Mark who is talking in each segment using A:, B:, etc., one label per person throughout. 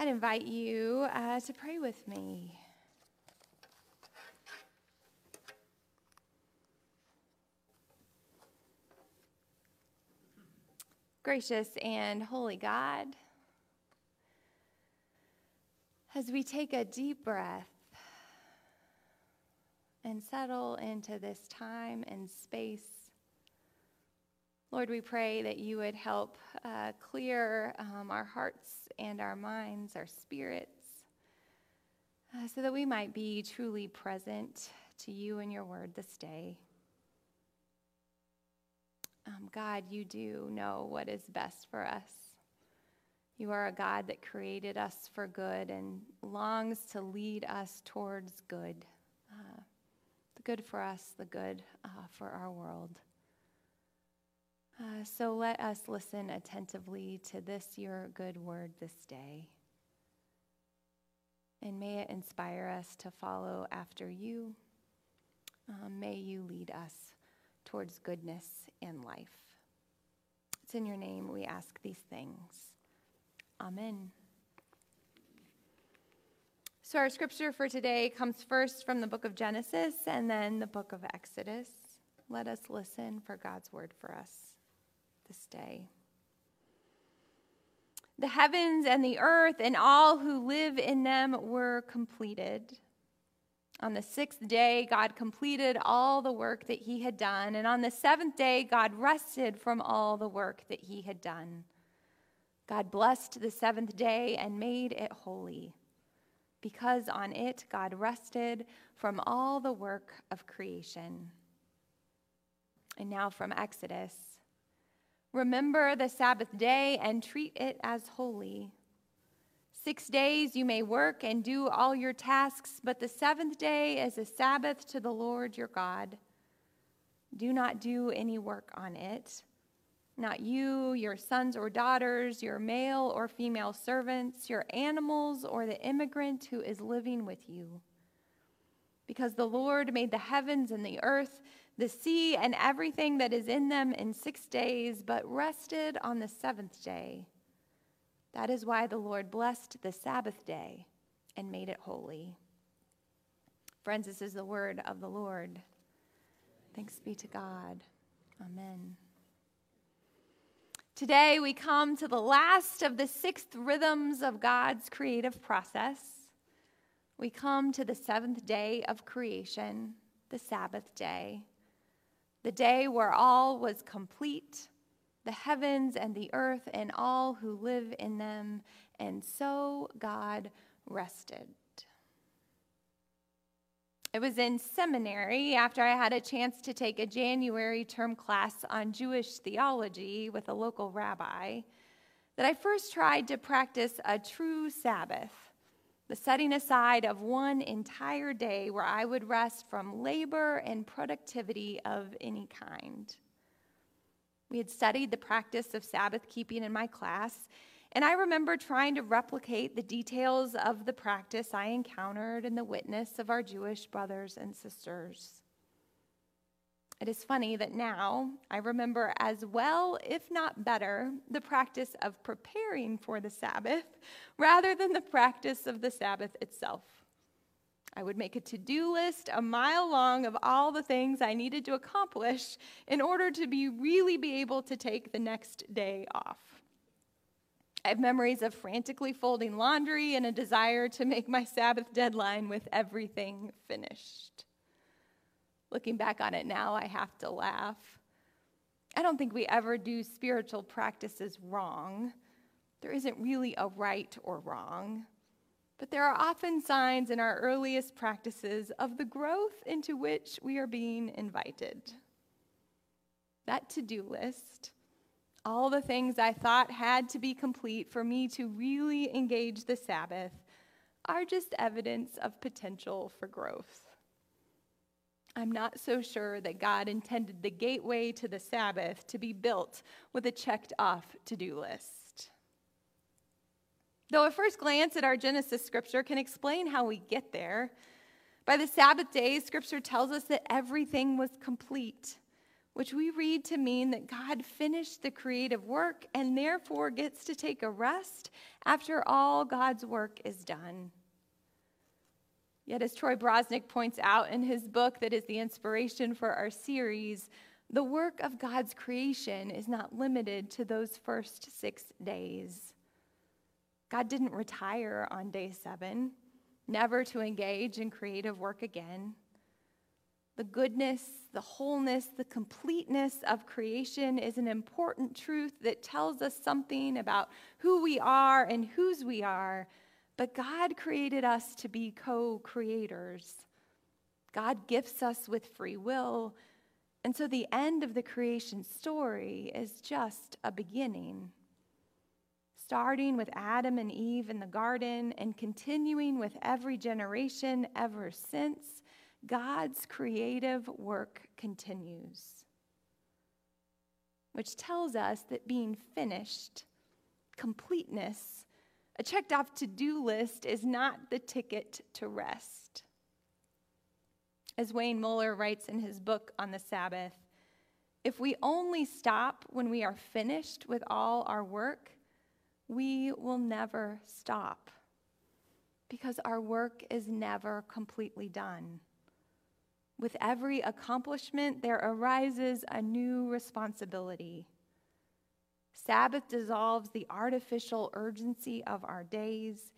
A: I'd invite you uh, to pray with me. Gracious and holy God, as we take a deep breath and settle into this time and space, Lord, we pray that you would help uh, clear um, our hearts and our minds, our spirits, uh, so that we might be truly present to you and your word this day. Um, God, you do know what is best for us. You are a God that created us for good and longs to lead us towards good. Uh, the good for us, the good uh, for our world. Uh, so let us listen attentively to this, your good word, this day. And may it inspire us to follow after you. Um, may you lead us towards goodness and life. It's in your name we ask these things. Amen. So, our scripture for today comes first from the book of Genesis and then the book of Exodus. Let us listen for God's word for us this day. The heavens and the earth and all who live in them were completed. On the sixth day, God completed all the work that he had done. And on the seventh day, God rested from all the work that he had done. God blessed the seventh day and made it holy, because on it God rested from all the work of creation. And now from Exodus Remember the Sabbath day and treat it as holy. Six days you may work and do all your tasks, but the seventh day is a Sabbath to the Lord your God. Do not do any work on it. Not you, your sons or daughters, your male or female servants, your animals, or the immigrant who is living with you. Because the Lord made the heavens and the earth, the sea, and everything that is in them in six days, but rested on the seventh day. That is why the Lord blessed the Sabbath day and made it holy. Friends, this is the word of the Lord. Thanks be to God. Amen. Today, we come to the last of the sixth rhythms of God's creative process. We come to the seventh day of creation, the Sabbath day, the day where all was complete the heavens and the earth and all who live in them. And so God rested. It was in seminary after I had a chance to take a January term class on Jewish theology with a local rabbi that I first tried to practice a true Sabbath, the setting aside of one entire day where I would rest from labor and productivity of any kind. We had studied the practice of Sabbath keeping in my class, and I remember trying to replicate the details of the practice I encountered in the witness of our Jewish brothers and sisters. It is funny that now I remember as well, if not better, the practice of preparing for the Sabbath rather than the practice of the Sabbath itself. I would make a to do list a mile long of all the things I needed to accomplish in order to be really be able to take the next day off. I have memories of frantically folding laundry and a desire to make my Sabbath deadline with everything finished. Looking back on it now, I have to laugh. I don't think we ever do spiritual practices wrong. There isn't really a right or wrong. But there are often signs in our earliest practices of the growth into which we are being invited. That to do list, all the things I thought had to be complete for me to really engage the Sabbath, are just evidence of potential for growth. I'm not so sure that God intended the gateway to the Sabbath to be built with a checked off to do list. Though a first glance at our Genesis scripture can explain how we get there, by the Sabbath day, scripture tells us that everything was complete, which we read to mean that God finished the creative work and therefore gets to take a rest after all God's work is done. Yet, as Troy Bronsink points out in his book that is the inspiration for our series, the work of God's creation is not limited to those first six days. God didn't retire on day seven, never to engage in creative work again the goodness, the wholeness, the completeness of creation is an important truth that tells us something about who we are and whose we are. But God created us to be co creators. God gifts us with free will. And so the end of the creation story is just a beginning. Starting with Adam and Eve in the garden and continuing with every generation ever since God's creative work continues, which tells us that being finished, completeness, a checked off to do list is not the ticket to rest. As Wayne Muller writes in his book on the Sabbath, if we only stop when we are finished with all our work, we will never stop because our work is never completely done. With every accomplishment, there arises a new responsibility. Sabbath dissolves the artificial urgency of our days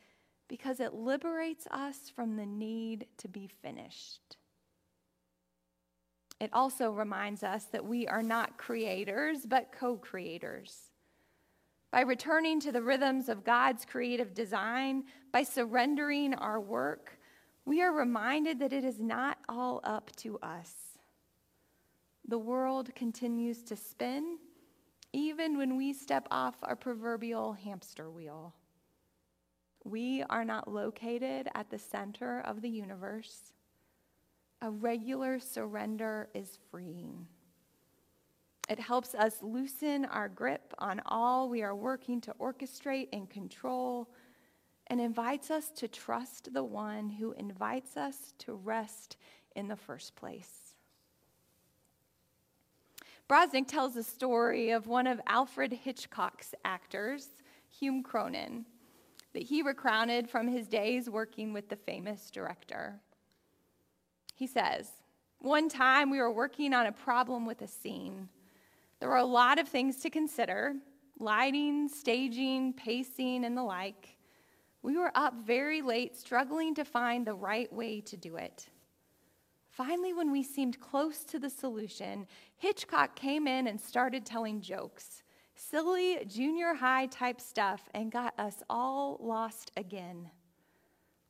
A: because it liberates us from the need to be finished. It also reminds us that we are not creators, but co creators. By returning to the rhythms of God's creative design, by surrendering our work, we are reminded that it is not all up to us. The world continues to spin even when we step off our proverbial hamster wheel. We are not located at the center of the universe. A regular surrender is freeing. It helps us loosen our grip on all we are working to orchestrate and control and invites us to trust the one who invites us to rest in the first place. Bronsink tells the story of one of Alfred Hitchcock's actors, Hume Cronyn, that he recounted from his days working with the famous director. He says, One time we were working on a problem with a scene. There were a lot of things to consider lighting, staging, pacing, and the like. We were up very late, struggling to find the right way to do it. Finally, when we seemed close to the solution, Hitchcock came in and started telling jokes, silly junior high type stuff, and got us all lost again.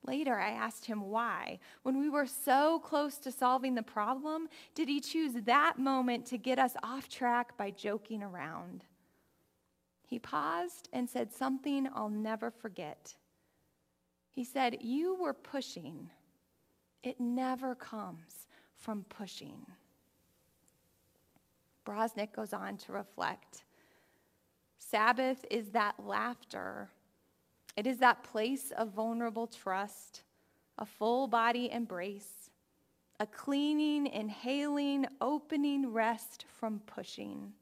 A: Later, I asked him why. When we were so close to solving the problem, did he choose that moment to get us off track by joking around? He paused and said something I'll never forget. He said, You were pushing. It never comes from pushing. Bronsink goes on to reflect Sabbath is that laughter, it is that place of vulnerable trust, a full body embrace, a cleaning, inhaling, opening rest from pushing.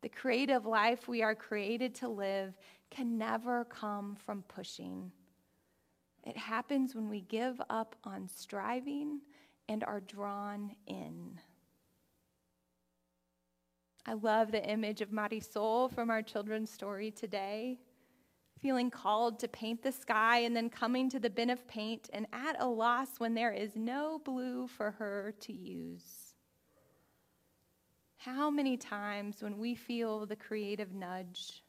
A: The creative life we are created to live can never come from pushing. It happens when we give up on striving and are drawn in. I love the image of Marisol from our children's story today. Feeling called to paint the sky and then coming to the bin of paint and at a loss when there is no blue for her to use. How many times when we feel the creative nudge,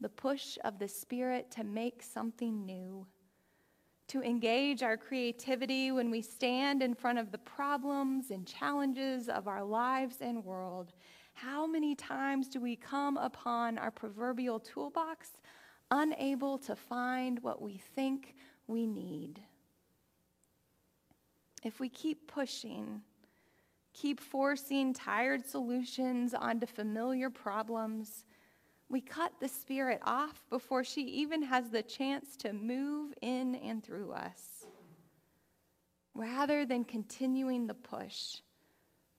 A: the push of the Spirit to make something new, to engage our creativity when we stand in front of the problems and challenges of our lives and world. How many times do we come upon our proverbial toolbox unable to find what we think we need? If we keep pushing, keep forcing tired solutions onto familiar problems, we cut the Spirit off before she even has the chance to move in and through us. Rather than continuing the push,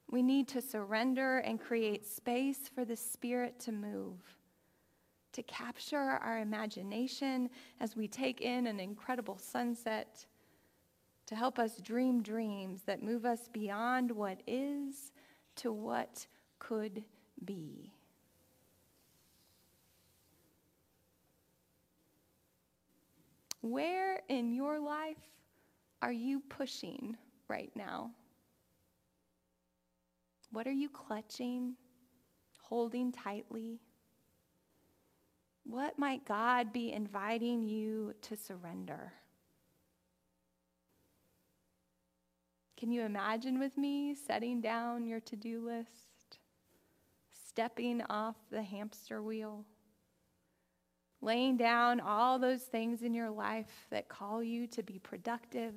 A: We need to surrender and create space for the Spirit to move, to capture our imagination as we take in an incredible sunset, to help us dream dreams that move us beyond what is to what could be. Where in your life are you pushing right now? What are you clutching, holding tightly? What might God be inviting you to surrender? Can you imagine with me setting down your to do list, stepping off the hamster wheel? Laying down all those things in your life that call you to be productive,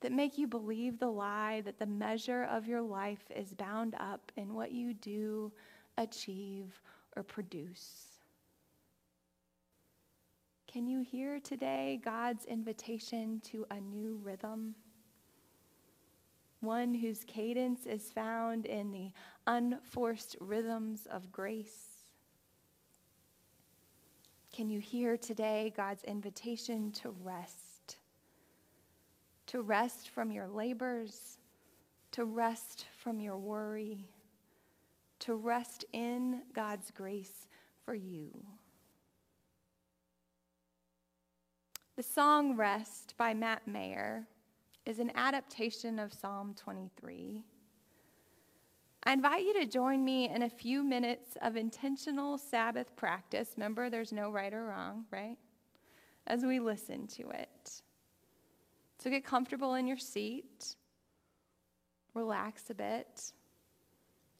A: that make you believe the lie that the measure of your life is bound up in what you do, achieve, or produce. Can you hear today God's invitation to a new rhythm? One whose cadence is found in the unforced rhythms of grace can you hear today God's invitation to rest? To rest from your labors, to rest from your worry, to rest in God's grace for you. The song Rest by Matt Mayer is an adaptation of Psalm 23. I invite you to join me in a few minutes of intentional Sabbath practice. Remember, there's no right or wrong, right? As we listen to it. So get comfortable in your seat, relax a bit.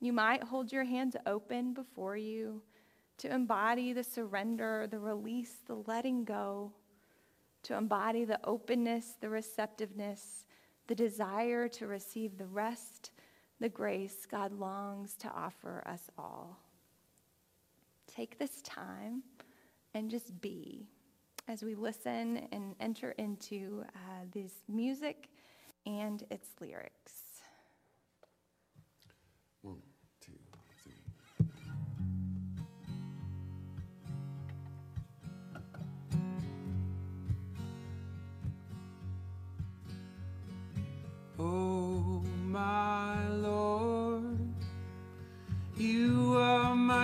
A: You might hold your hands open before you to embody the surrender, the release, the letting go, to embody the openness, the receptiveness, the desire to receive the rest the grace God longs to offer us all. Take this time and just be as we listen and enter into uh, this music and its lyrics.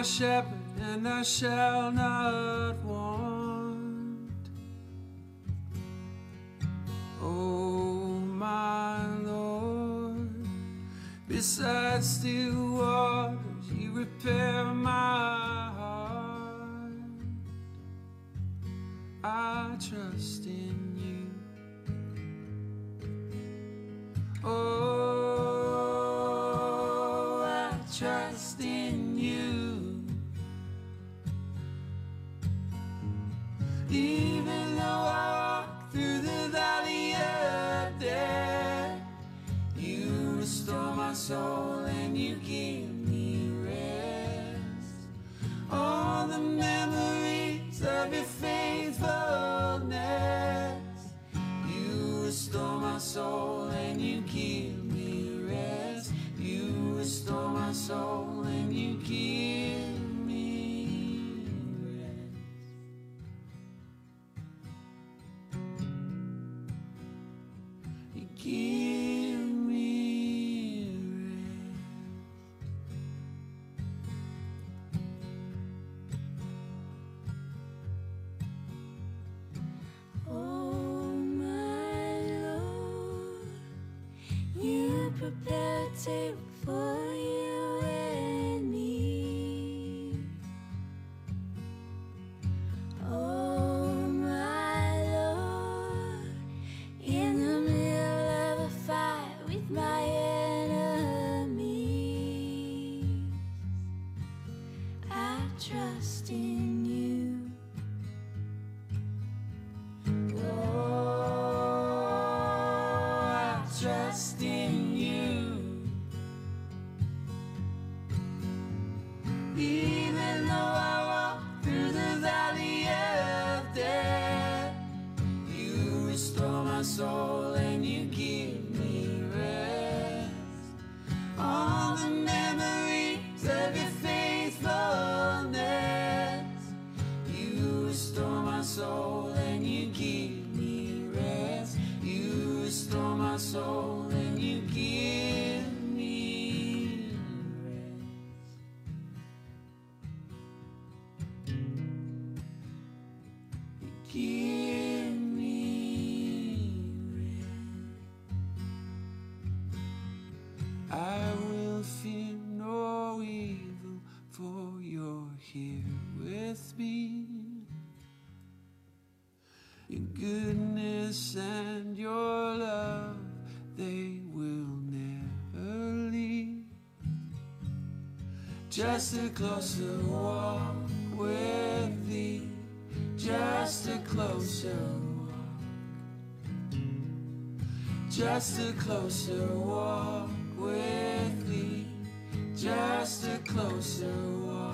B: Shepherd, and I shall not want. Oh, my Lord, beside still waters, you repair my
C: for you and me. Oh, my Lord, in the middle of a fight with my enemies, I trust in you.
B: Oh, I trust in you. soul and you give. Just a closer walk with thee. Just a closer walk. Just a closer walk with thee. Just a closer walk.